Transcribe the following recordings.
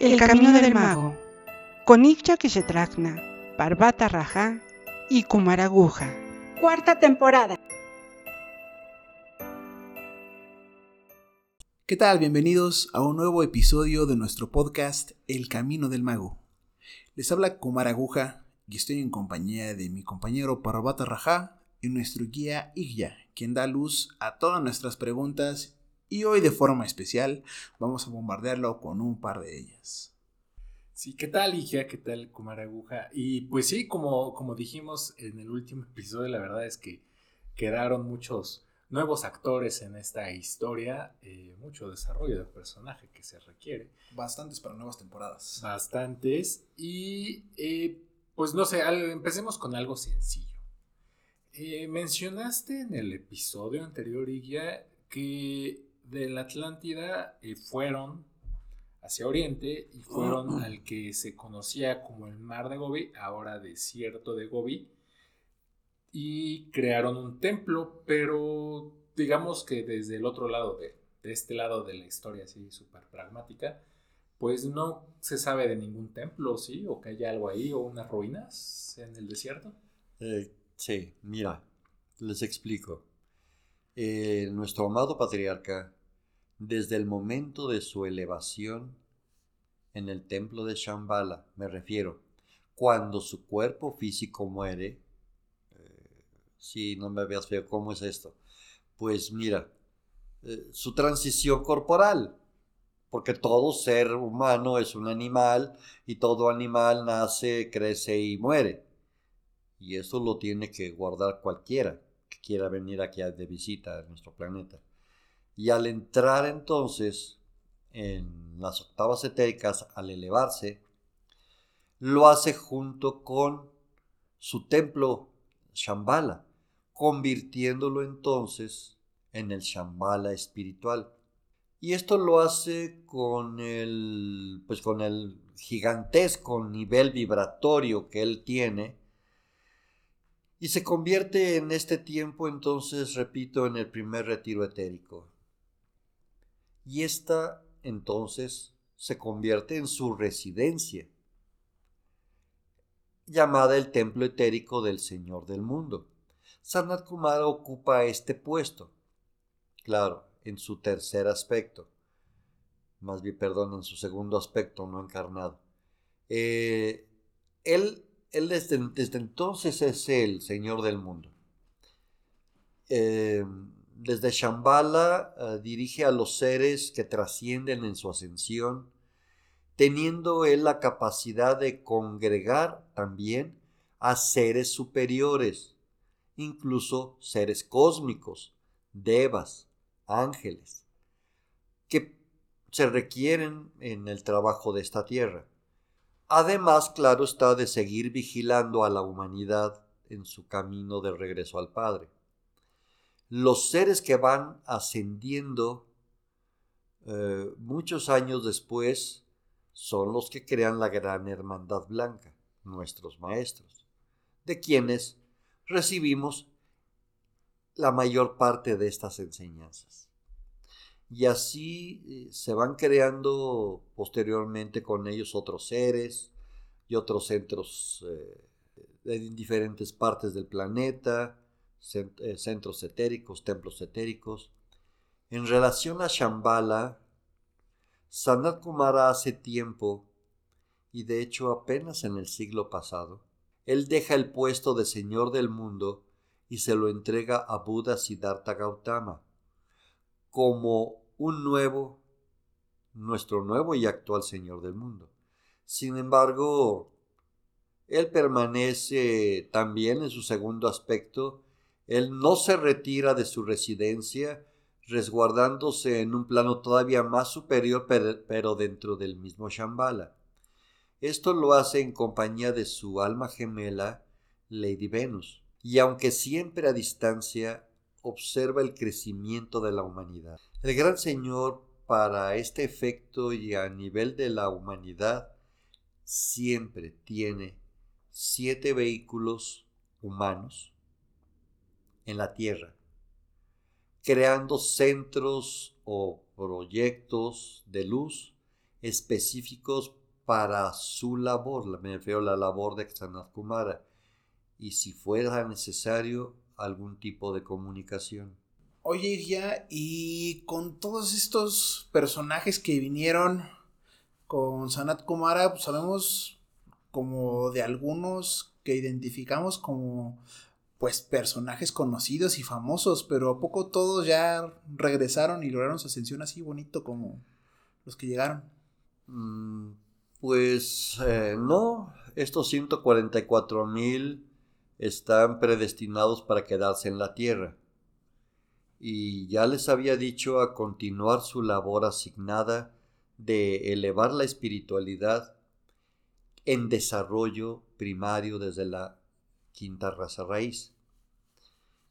El camino del mago, con Ikcha Kishetrakna, Parvata Raja y Kumaraguja. Cuarta temporada. ¿Qué tal? Bienvenidos a un nuevo episodio de nuestro podcast El Camino del Mago. Les habla Kumaraguja y estoy en compañía de mi compañero Parvata Raja y nuestro guía Igya, quien da luz a todas nuestras preguntas y hoy de forma especial vamos a bombardearlo con un par de ellas. Sí, ¿qué tal, Igia? ¿Qué tal, Kumaraguja? Y pues sí, como, como dijimos en el último episodio, la verdad es que quedaron muchos nuevos actores en esta historia, eh, mucho desarrollo de personaje que se requiere. Bastantes para nuevas temporadas. Bastantes. Y eh, pues no sé, empecemos con algo sencillo. Eh, mencionaste en el episodio anterior, Igia, que de la Atlántida eh, fueron hacia Oriente y fueron al que se conocía como el Mar de Gobi, ahora desierto de Gobi, y crearon un templo, pero digamos que desde el otro lado, de, este lado de la historia así súper pragmática, pues no se sabe de ningún templo, ¿sí? O que haya algo ahí, o unas ruinas en el desierto. Eh, sí, mira, les explico. Eh, nuestro amado patriarca desde el momento de su elevación en el templo de Shambhala, me refiero, cuando su cuerpo físico muere, eh, si no me veas feo, ¿cómo es esto? Pues mira, eh, su transición corporal, porque todo ser humano es un animal y todo animal nace, crece y muere. Y eso lo tiene que guardar cualquiera que quiera venir aquí de visita a nuestro planeta. Y al entrar entonces en las octavas etéricas, al elevarse, lo hace junto con su templo Shambhala, convirtiéndolo entonces en el Shambhala espiritual. Y esto lo hace con el, pues con el gigantesco nivel vibratorio que él tiene. Y se convierte en este tiempo entonces, repito, en el primer retiro etérico y esta entonces se convierte en su residencia, llamada el templo etérico del Señor del mundo. Sanat Kumara ocupa este puesto, claro, en su tercer aspecto, más bien, perdón, en su segundo aspecto no encarnado. Eh, él, él desde, entonces es el Señor del mundo. Eh, desde Shambhala eh, dirige a los seres que trascienden en su ascensión, teniendo él la capacidad de congregar también a seres superiores, incluso seres cósmicos, devas, ángeles, que se requieren en el trabajo de esta tierra. Además, claro está, de seguir vigilando a la humanidad en su camino de regreso al Padre los seres que van ascendiendo eh, muchos años después son los que crean la gran hermandad blanca, nuestros maestros, de quienes recibimos la mayor parte de estas enseñanzas. Y así eh, se van creando posteriormente con ellos otros seres y otros centros eh, en diferentes partes del planeta, centros etéricos, templos etéricos. En relación a Shambhala, Sanat Kumara hace tiempo, y de hecho apenas en el siglo pasado, él deja el puesto de Señor del mundo y se lo entrega a Buda Siddhartha Gautama como un nuevo, nuestro nuevo y actual Señor del mundo. Sin embargo, él permanece también en su segundo aspecto él no se retira de su residencia, resguardándose en un plano todavía más superior, pero dentro del mismo Shambhala. Esto lo hace en compañía de su alma gemela, Lady Venus, y aunque siempre a distancia, observa el crecimiento de la humanidad. El gran Señor, para este efecto y a nivel de la humanidad, siempre tiene siete vehículos humanos en la tierra, creando centros o proyectos de luz específicos para su labor, me refiero a la labor de Sanat Kumara, y si fuera necesario algún tipo de comunicación. Oye, ya, y con todos estos personajes que vinieron con Sanat Kumara, pues sabemos como de algunos que identificamos como pues personajes conocidos y famosos, pero a poco todos ya regresaron y lograron su ascensión así bonito como los que llegaron. Mm, pues eh, no, estos 144 mil están predestinados para quedarse en la tierra. Y ya les había dicho a continuar su labor asignada de elevar la espiritualidad en desarrollo primario desde la quinta raza raíz.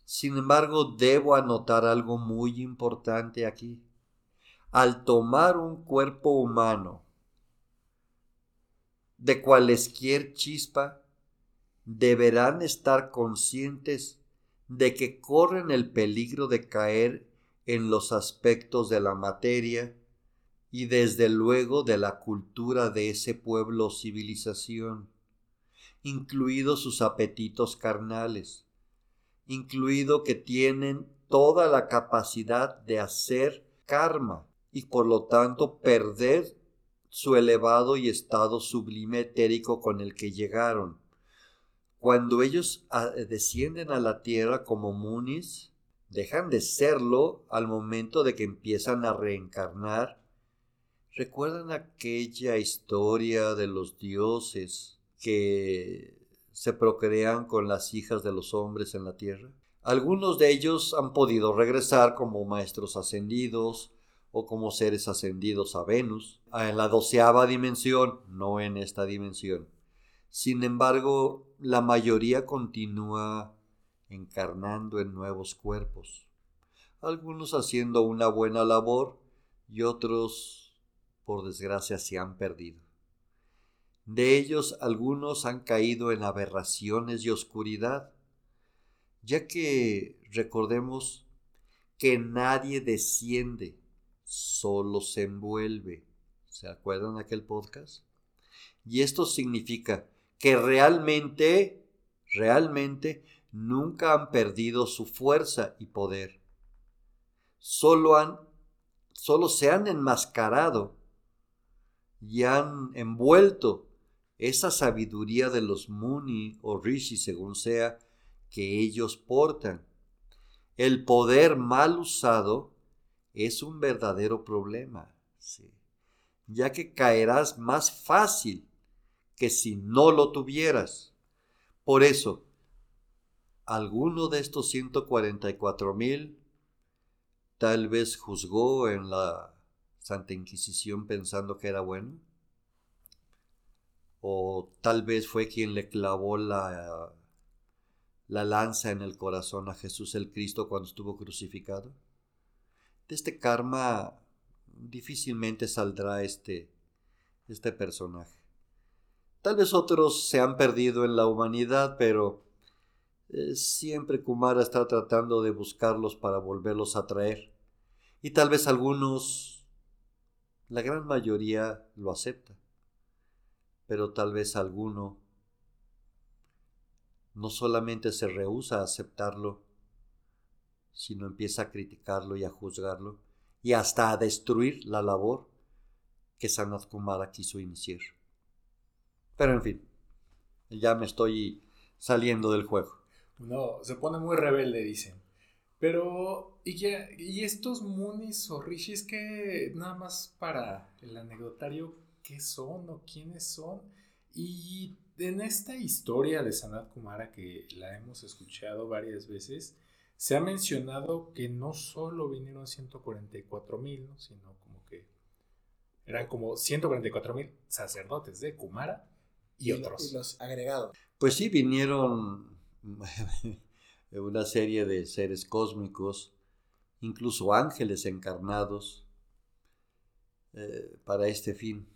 Sin embargo, debo anotar algo muy importante aquí. Al tomar un cuerpo humano de cualesquier chispa, deberán estar conscientes de que corren el peligro de caer en los aspectos de la materia y desde luego de la cultura de ese pueblo o civilización, incluidos sus apetitos carnales, incluido que tienen toda la capacidad de hacer karma y por lo tanto perder su elevado y estado sublime etérico con el que llegaron. Cuando ellos ah, descienden a la tierra como munis, dejan de serlo al momento de que empiezan a reencarnar ¿Recuerdan aquella historia de los dioses que se procrean con las hijas de los hombres en la tierra? Algunos de ellos han podido regresar como maestros ascendidos o como seres ascendidos a Venus, en la doceava dimensión, no en esta dimensión. Sin embargo, la mayoría continúa encarnando en nuevos cuerpos, algunos haciendo una buena labor y otros por desgracia, se han perdido. De ellos algunos han caído en aberraciones y oscuridad, ya que recordemos que nadie desciende, solo se envuelve. ¿Se acuerdan de aquel podcast? Y esto significa que realmente, realmente nunca han perdido su fuerza y poder. Solo han, solo se han enmascarado y han envuelto esa sabiduría de los Muni o Rishi, según sea, que ellos portan. El poder mal usado es un verdadero problema, ya que caerás más fácil que si no lo tuvieras. Por eso, alguno de estos 144 mil tal vez juzgó en la Santa Inquisición pensando que era bueno? ¿O tal vez fue quien le clavó la, la lanza en el corazón a Jesús el Cristo cuando estuvo crucificado? De este karma difícilmente saldrá este, este personaje. Tal vez otros se han perdido en la humanidad, pero eh, siempre Kumara está tratando de buscarlos para volverlos a traer. Y tal vez algunos la gran mayoría lo acepta, pero tal vez alguno no solamente se rehúsa a aceptarlo, sino empieza a criticarlo y a juzgarlo y hasta a destruir la labor que Sanat Kumara quiso iniciar. Pero en fin, ya me estoy saliendo del juego. No, se pone muy rebelde, dicen. Pero, y, y estos Munis o Rishis que nada más para el anecdotario, ¿qué son o quiénes son? Y en esta historia de Sanat Kumara que la hemos escuchado varias veces, se ha mencionado que no solo vinieron 144 mil, sino como que eran como 144 mil sacerdotes de Kumara y, otros. Y los agregados. Pues sí, vinieron una serie de seres cósmicos, incluso ángeles encarnados, eh, para este fin.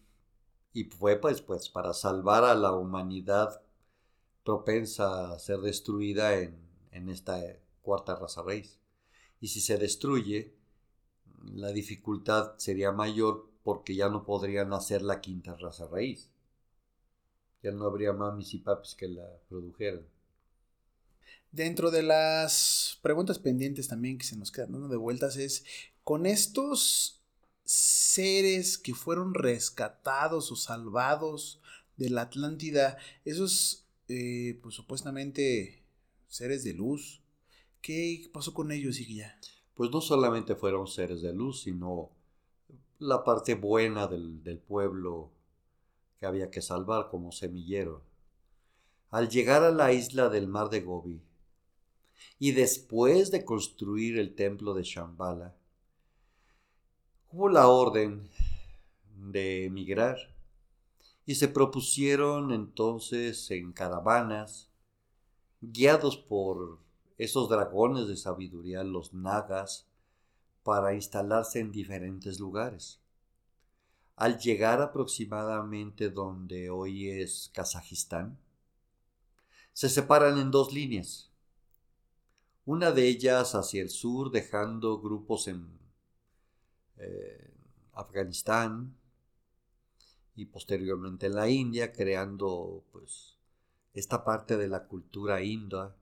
Y fue pues, pues para salvar a la humanidad propensa a ser destruida en, en esta cuarta raza raíz. Y si se destruye, la dificultad sería mayor porque ya no podrían hacer la quinta raza raíz. Ya no habría mamis y papis que la produjeran. Dentro de las preguntas pendientes también que se nos quedan dando de vueltas es, con estos seres que fueron rescatados o salvados de la Atlántida, esos eh, pues supuestamente seres de luz, ¿qué pasó con ellos, ya Pues no solamente fueron seres de luz, sino la parte buena del, del pueblo que había que salvar como semillero. Al llegar a la isla del mar de Gobi, y después de construir el templo de Shambhala, hubo la orden de emigrar y se propusieron entonces en caravanas, guiados por esos dragones de sabiduría, los nagas, para instalarse en diferentes lugares. Al llegar aproximadamente donde hoy es Kazajistán, se separan en dos líneas. Una de ellas hacia el sur, dejando grupos en eh, Afganistán y posteriormente en la India, creando pues esta parte de la cultura india.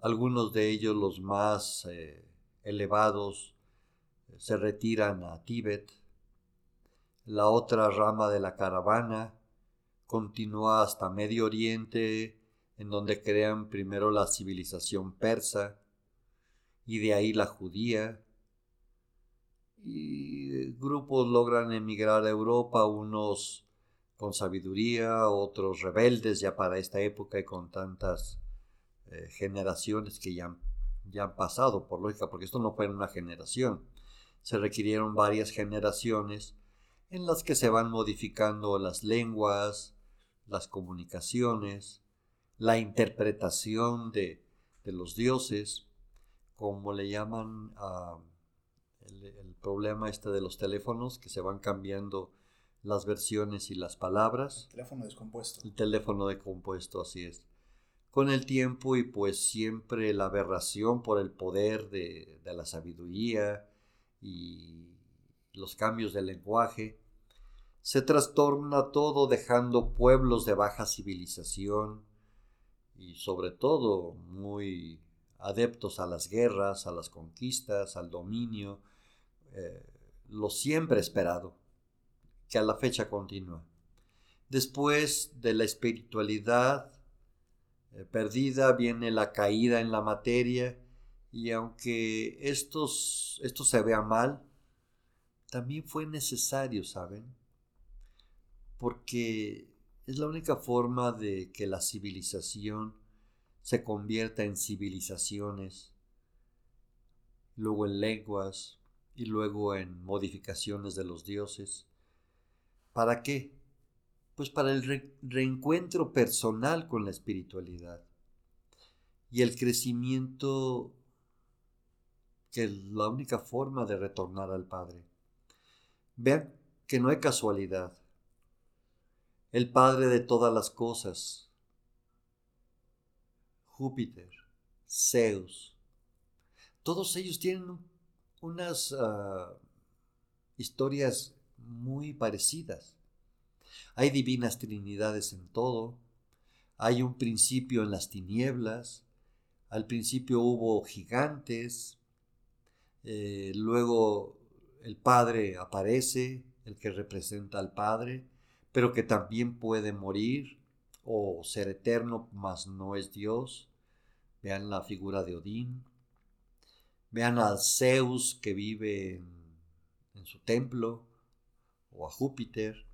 Algunos de ellos, los más eh, elevados, se retiran a Tíbet. La otra rama de la caravana continúa hasta Medio Oriente, en donde crean primero la civilización persa y de ahí la judía. Y grupos logran emigrar a Europa, unos con sabiduría, otros rebeldes ya para esta época y con tantas eh, generaciones que ya, ya han pasado, por lógica, porque esto no fue en una generación. Se requirieron varias generaciones en las que se van modificando las lenguas, las comunicaciones, la interpretación de, los dioses, como le llaman a el, problema este de los teléfonos, que se van cambiando las versiones y las palabras. El teléfono descompuesto. El teléfono descompuesto, así es. Con el tiempo y pues siempre la aberración por el poder de, de la sabiduría y los cambios del lenguaje, se trastorna todo dejando pueblos de baja civilización, y sobre todo muy adeptos a las guerras, a las conquistas, al dominio, eh, lo siempre esperado, que a la fecha continúa. Después de la espiritualidad eh, perdida viene la caída en la materia y aunque estos, esto se vea mal, también fue necesario, ¿saben? Porque es la única forma de que la civilización se convierta en civilizaciones, luego en lenguas y luego en modificaciones de los dioses. ¿Para qué? Pues para el reencuentro personal con la espiritualidad y el crecimiento que es la única forma de retornar al Padre. Vean que no hay casualidad el Padre de todas las cosas, Júpiter, Zeus. Todos ellos tienen unas ah, historias muy parecidas. Hay divinas trinidades en todo. Hay un principio en las tinieblas. Al principio hubo gigantes. Eh, luego el Padre aparece, el que representa al Padre pero que también puede morir o ser eterno, mas no es Dios. Vean la figura de Odín. Vean a Zeus que vive en, su templo, o a Júpiter.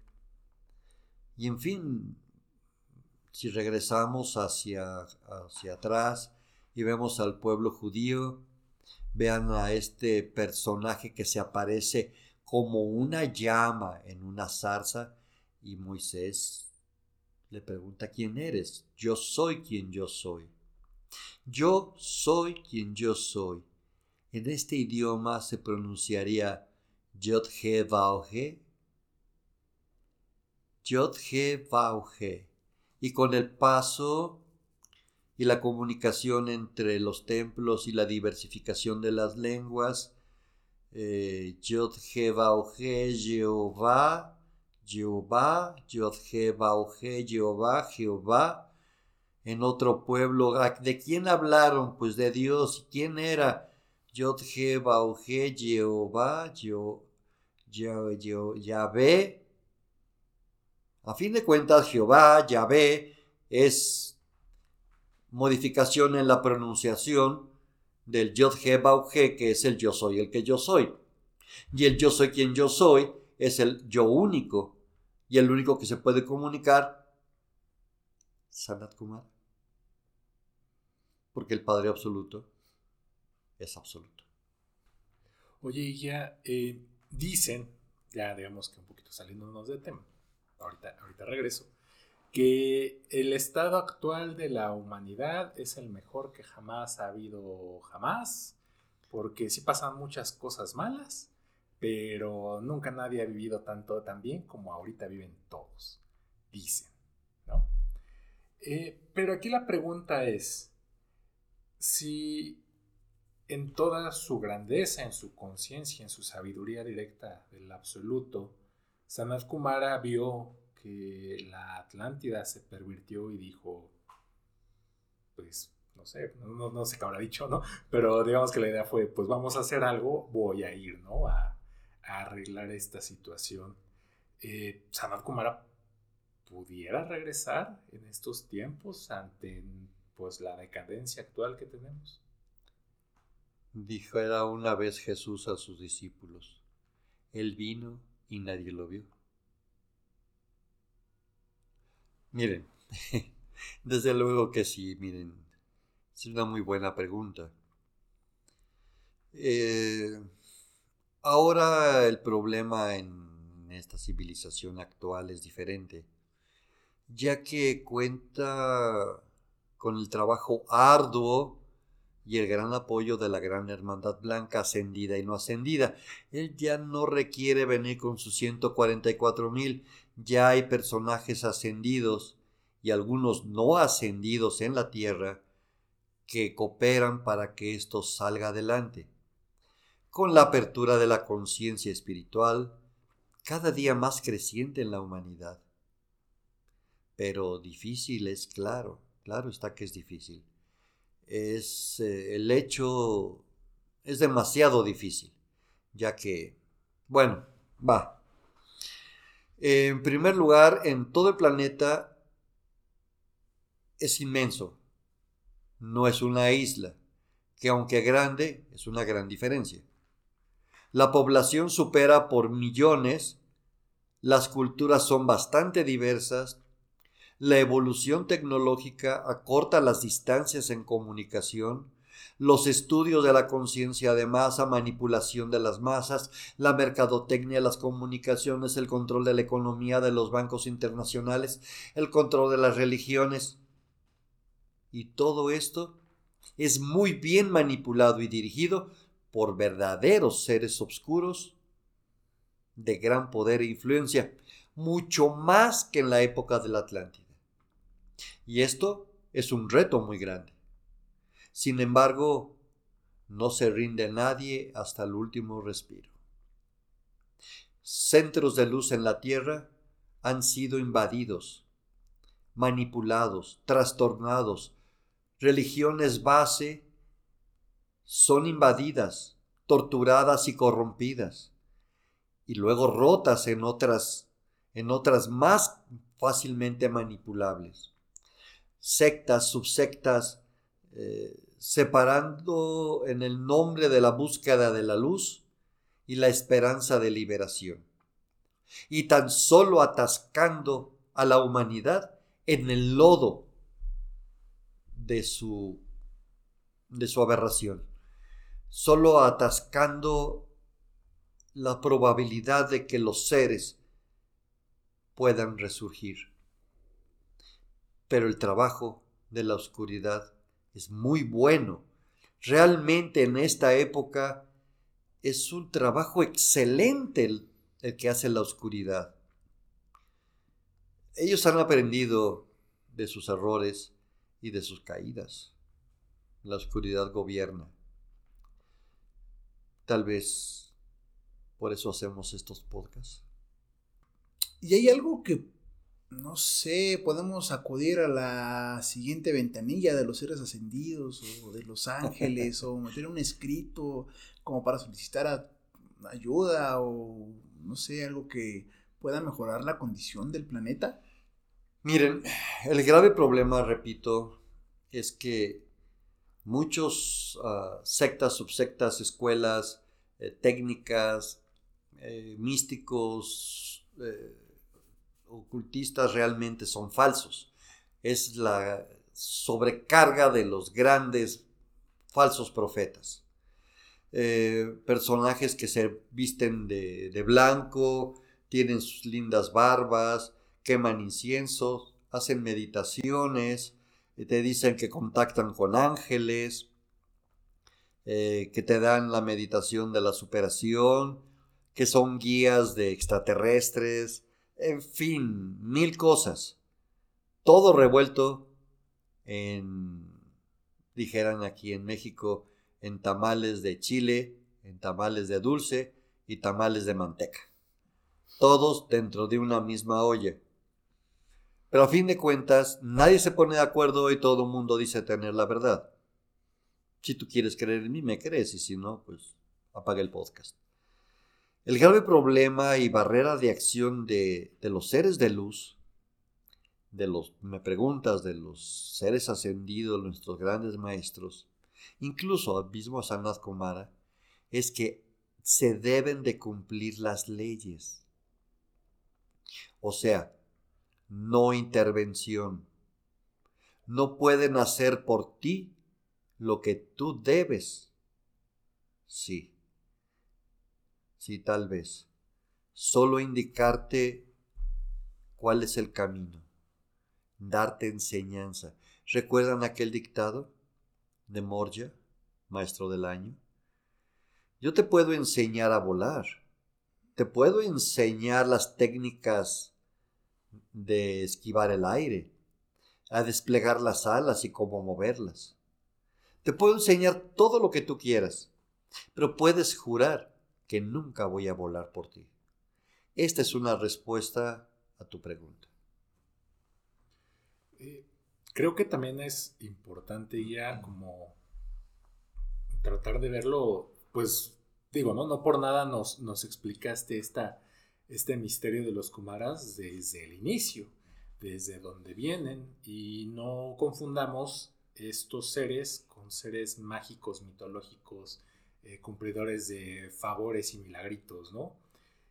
Y en fin, si regresamos hacia, hacia atrás y vemos al pueblo judío, vean a este personaje que se aparece como una llama en una zarza y Moisés le pregunta, ¿quién eres? Yo soy quien yo soy. Yo soy quien yo soy. En este idioma se pronunciaría Yod He Vauge. Yod He Vauge. Y con el paso y la comunicación entre los templos y la diversificación de las lenguas, eh, Yod Jehová, Jehová, Jehová, Yod Jehová, Jehová, Jehová. En otro pueblo, ¿de quién hablaron? Pues de Dios. ¿Quién era? Yod Jehová, Jehová, Yahvé. A fin de cuentas, Jehová, Yahvé, es modificación en la pronunciación del Yod He que es el yo soy el que yo soy. Y el yo soy quien yo soy es el yo único. Y el único que se puede comunicar, Sanat Kumar. Porque el Padre Absoluto es absoluto. Oye, ya eh, dicen, ya digamos que un poquito saliéndonos del tema, ahorita, ahorita regreso, que el estado actual de la humanidad es el mejor que jamás ha habido jamás, porque sí pasan muchas cosas malas, pero nunca nadie ha vivido tanto tan bien como ahorita viven todos, dicen, ¿no? Eh, pero aquí la pregunta es, si en toda su grandeza, en su conciencia, en su sabiduría directa del absoluto, Sanat Kumara vio que la Atlántida se pervirtió y dijo, pues, no sé, no, sé qué habrá dicho, ¿no? Pero digamos que la idea fue, pues vamos a hacer algo, voy a ir, ¿no? A, arreglar esta situación. Eh, Sanat Kumara pudiera regresar en estos tiempos ante pues la decadencia actual que tenemos. Dijo era una vez Jesús a sus discípulos, Él vino y nadie lo vio. Miren, desde luego que sí, miren, es una muy buena pregunta. Eh, ahora el problema en esta civilización actual es diferente, ya que cuenta con el trabajo arduo y el gran apoyo de la gran hermandad blanca ascendida y no ascendida. Él ya no requiere venir con sus 144 mil, ya hay personajes ascendidos y algunos no ascendidos en la tierra que cooperan para que esto salga adelante. Con la apertura de la conciencia espiritual, cada día más creciente en la humanidad. Pero difícil es claro, claro está que es difícil es eh, el hecho es demasiado difícil, ya que, bueno, va. En primer lugar, en todo el planeta es inmenso, no es una isla, que aunque grande, es una gran diferencia. La población supera por millones, las culturas son bastante diversas, la evolución tecnológica acorta las distancias en comunicación, los estudios de la conciencia de masa, manipulación de las masas, la mercadotecnia, las comunicaciones, el control de la economía de los bancos internacionales, el control de las religiones. Y todo esto es muy bien manipulado y dirigido por verdaderos seres oscuros de gran poder e influencia, mucho más que en la época del Atlántida. Y esto es un reto muy grande. Sin embargo, no se rinde nadie hasta el último respiro. Centros de luz en la Tierra han sido invadidos, manipulados, trastornados. Religiones base son invadidas, torturadas y corrompidas, y luego rotas en otras, en otras más fácilmente manipulables sectas, subsectas, eh, separando en el nombre de la búsqueda de la luz y la esperanza de liberación, y tan solo atascando a la humanidad en el lodo de su, de su aberración, solo atascando la probabilidad de que los seres puedan resurgir pero el trabajo de la oscuridad es muy bueno. Realmente en esta época es un trabajo excelente el, que hace la oscuridad. Ellos han aprendido de sus errores y de sus caídas. La oscuridad gobierna. Tal vez Por eso hacemos estos podcasts. Y hay algo que, no sé, podemos acudir a la siguiente ventanilla de los seres ascendidos o de los ángeles o meter un escrito como para solicitar ayuda o no sé, algo que pueda mejorar la condición del planeta. Miren, el grave problema, repito, es que muchos ah, sectas, subsectas, escuelas, eh, técnicas, eh, místicos, eh, ocultistas realmente son falsos. Es la sobrecarga de los grandes falsos profetas. personajes que se visten de, de blanco, tienen sus lindas barbas, queman incienso, hacen meditaciones, te dicen que contactan con ángeles, eh, que te dan la meditación de la superación, que son guías de extraterrestres, en fin, mil cosas. Todo revuelto en, dijeran aquí en México, en tamales de chile, en tamales de dulce y tamales de manteca. Todos dentro de una misma olla. Pero a fin de cuentas, nadie se pone de acuerdo y todo el mundo dice tener la verdad. Si tú quieres creer en mí, me crees, y si no, pues apaga el podcast. El grave problema y barrera de acción de, los seres de luz, de los, me preguntas, de los seres ascendidos, nuestros grandes maestros, incluso al mismo Sanat Kumara, es que se deben de cumplir las leyes. O sea, no intervención. No pueden hacer por ti lo que tú debes. Sí, sí, tal vez. Solo indicarte cuál es el camino, darte enseñanza. ¿Recuerdan aquel dictado de Morja, maestro del año? Yo te puedo enseñar a volar, te puedo enseñar las técnicas de esquivar el aire, a desplegar las alas y cómo moverlas. Te puedo enseñar todo lo que tú quieras, pero puedes jurar que nunca voy a volar por ti. Esta es una respuesta a tu pregunta. Eh, creo que también es importante ya como tratar de verlo, pues digo, no, no por nada nos, nos explicaste esta este misterio de los Kumaras desde el inicio, desde donde vienen, y no confundamos estos seres con seres mágicos, mitológicos, eh, cumplidores de favores y milagritos, ¿no?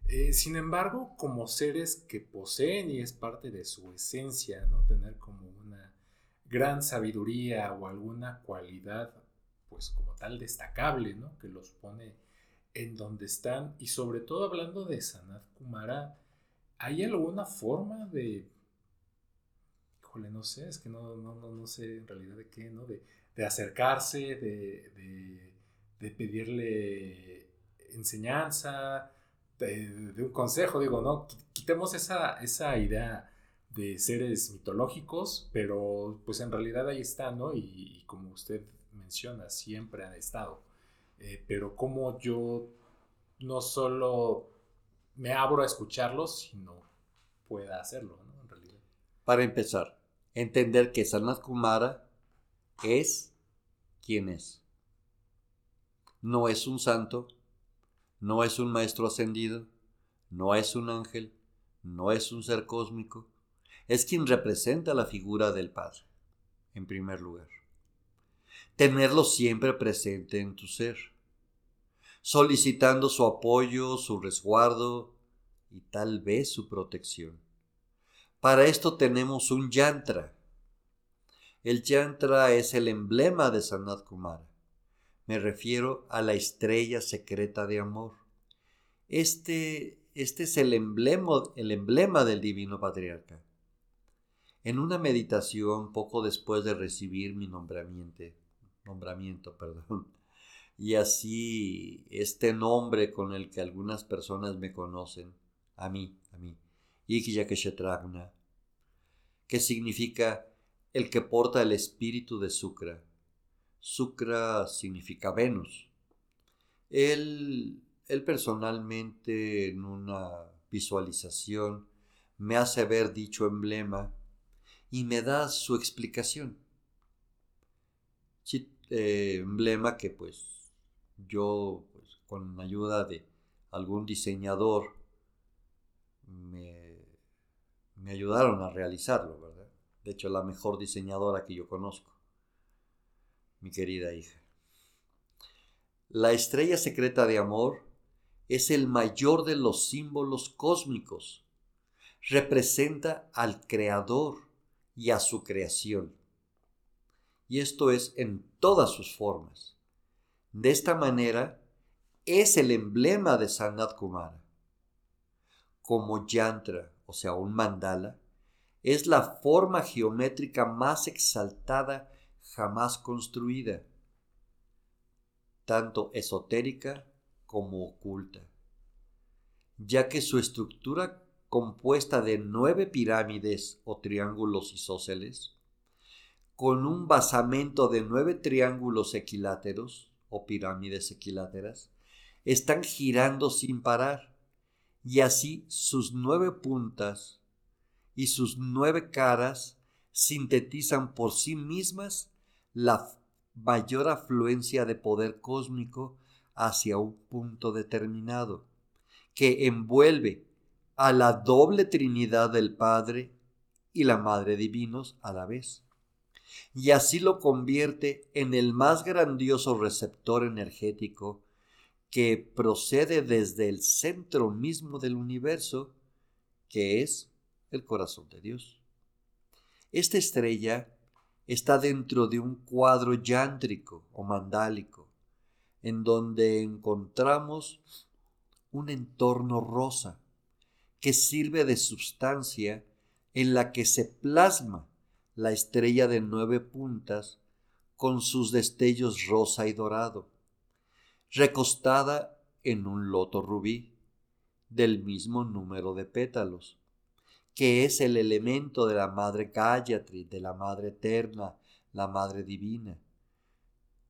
Eh, sin embargo, como seres que poseen y es parte de su esencia, ¿no? Tener como una gran sabiduría o alguna cualidad, pues como tal destacable, ¿no? Que los pone en donde están y sobre todo hablando de Sanat Kumara, ¿hay alguna forma de, híjole, no sé, es que no, no, no, sé en realidad de qué, ¿no? De, acercarse, de, pedirle enseñanza, de, un consejo, digo, ¿no? Quitemos esa, esa idea de seres mitológicos, pero pues en realidad ahí están, ¿no? y como usted menciona, siempre han estado. Eh, pero como yo no solo me abro a escucharlos, sino pueda hacerlo, ¿no? En realidad. Para empezar, entender que Sanat Kumara es quien es. No es un santo, no es un maestro ascendido, no es un ángel, no es un ser cósmico, es quien representa la figura del Padre, en primer lugar tenerlo siempre presente en tu ser, solicitando su apoyo, su resguardo y tal vez su protección. Para esto tenemos un yantra. El yantra es el emblema de Sanat Kumara. Me refiero a la estrella secreta de amor. Este, este es el emblema, el emblema del Divino Patriarca. En una meditación poco después de recibir mi nombramiento, nombramiento, perdón. Y así este nombre con el que algunas personas me conocen, a mí, a mí, Ikiyakeshetragna, que significa el que porta el espíritu de Sukra. Sukra significa Venus. Él, él personalmente en una visualización me hace ver dicho emblema y me da su explicación. Eh, emblema que pues yo pues, con ayuda de algún diseñador me, me ayudaron a realizarlo, ¿verdad? De hecho, la mejor diseñadora que yo conozco, mi querida hija. La estrella secreta de amor es el mayor de los símbolos cósmicos. Representa al Creador y a su creación. Y esto es en todas sus formas. De esta manera, es el emblema de Sanat Kumara. Como yantra, o sea, un mandala, es la forma geométrica más exaltada jamás construida, tanto esotérica como oculta, ya que su estructura compuesta de nueve pirámides o triángulos isósceles, con un basamento de nueve triángulos equiláteros o pirámides equiláteras, están girando sin parar, y así sus nueve puntas y sus nueve caras sintetizan por sí mismas la mayor afluencia de poder cósmico hacia un punto determinado, que envuelve a la doble Trinidad del Padre y la Madre Divinos a la vez. Y así lo convierte en el más grandioso receptor energético que procede desde el centro mismo del universo, que es el corazón de Dios. Esta estrella está dentro de un cuadro yántrico o mandálico, en donde encontramos un entorno rosa que sirve de sustancia en la que se plasma la estrella de nueve puntas con sus destellos rosa y dorado, recostada en un loto rubí del mismo número de pétalos, que es el elemento de la Madre Gayatri, de la Madre Eterna, la Madre Divina.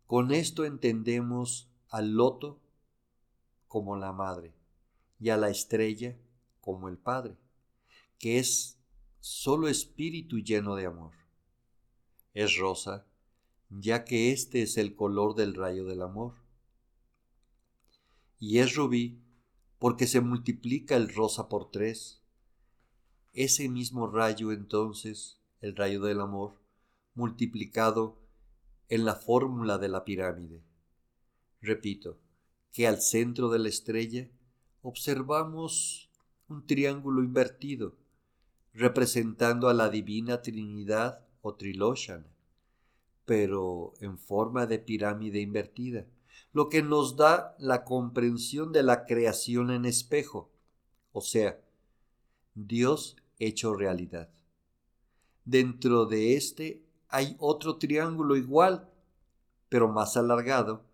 Con esto entendemos al loto como la Madre y a la estrella como el Padre, que es solo espíritu lleno de amor. Es rosa, ya que este es el color del rayo del amor. Y es rubí porque se multiplica el rosa por tres ese mismo rayo entonces, el rayo del amor, multiplicado en la fórmula de la pirámide. Repito, que al centro de la estrella observamos un triángulo invertido, representando a la divina Trinidad o Triloshana, pero en forma de pirámide invertida, lo que nos da la comprensión de la creación en espejo, o sea, Dios hecho realidad. Dentro de este hay otro triángulo igual, pero más alargado,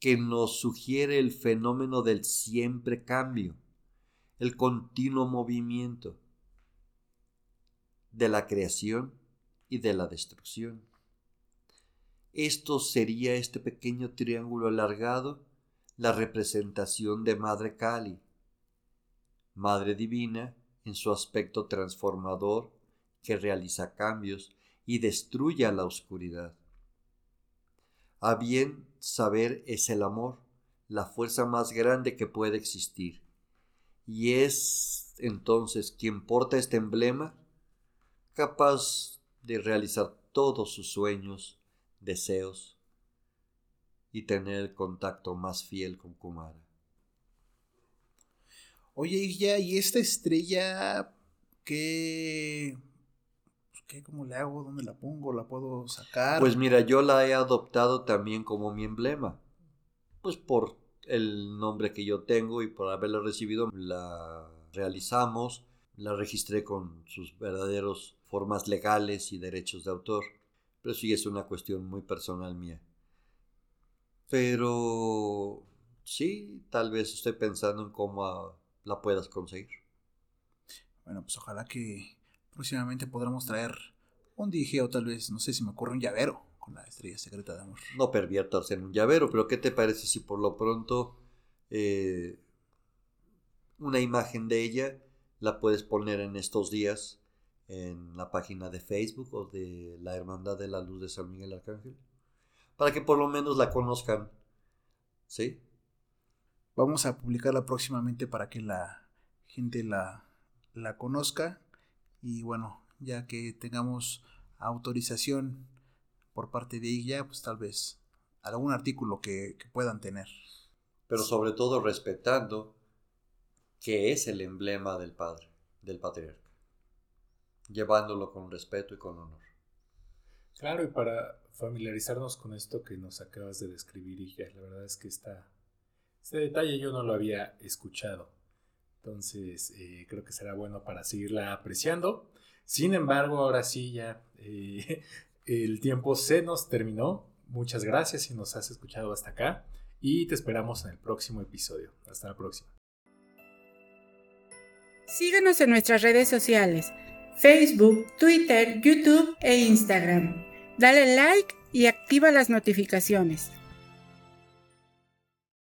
que nos sugiere el fenómeno del siempre cambio, el continuo movimiento de la creación y de la destrucción. Esto sería este pequeño triángulo alargado, la representación de Madre Kali, Madre Divina, en su aspecto transformador que realiza cambios y destruye a la oscuridad. A bien saber es el amor, la fuerza más grande que puede existir. Y es entonces quien porta este emblema capaz de realizar todos sus sueños, deseos y tener el contacto más fiel con Kumara. Oye, ya, ¿y esta estrella qué, pues, qué, cómo le hago? ¿Dónde la pongo? ¿La puedo sacar? Pues mira, yo la he adoptado también como mi emblema. Pues por el nombre que yo tengo y por haberla recibido, la realizamos, la registré con sus verdaderos formas legales y derechos de autor. Pero sí es una cuestión muy personal mía. Pero sí, tal vez estoy pensando en cómo la puedas conseguir. Bueno, pues ojalá que próximamente podamos traer un dije o tal vez, no sé si me ocurre un llavero con la estrella secreta de amor. No perviertas en un llavero, pero ¿qué te parece si por lo pronto eh, una imagen de ella, la puedes poner en estos días en la página de Facebook o de la Hermandad de la Luz de San Miguel Arcángel, para que por lo menos la conozcan. ¿Sí? Vamos a publicarla próximamente para que la gente la, la conozca y bueno, ya que tengamos autorización por parte de ella, pues tal vez algún artículo que, que puedan tener. Pero sobre todo respetando que es el emblema del padre, del patriarca llevándolo con respeto y con honor. Claro, y para familiarizarnos con esto que nos acabas de describir, y la verdad es que esta, este detalle yo no lo había escuchado. Entonces, eh, creo que será bueno para seguirla apreciando. Sin embargo, ahora sí ya eh, el tiempo se nos terminó. Muchas gracias si nos has escuchado hasta acá y te esperamos en el próximo episodio. Hasta la próxima. Síguenos en nuestras redes sociales. Facebook, Twitter, YouTube e Instagram. Dale like y activa las notificaciones.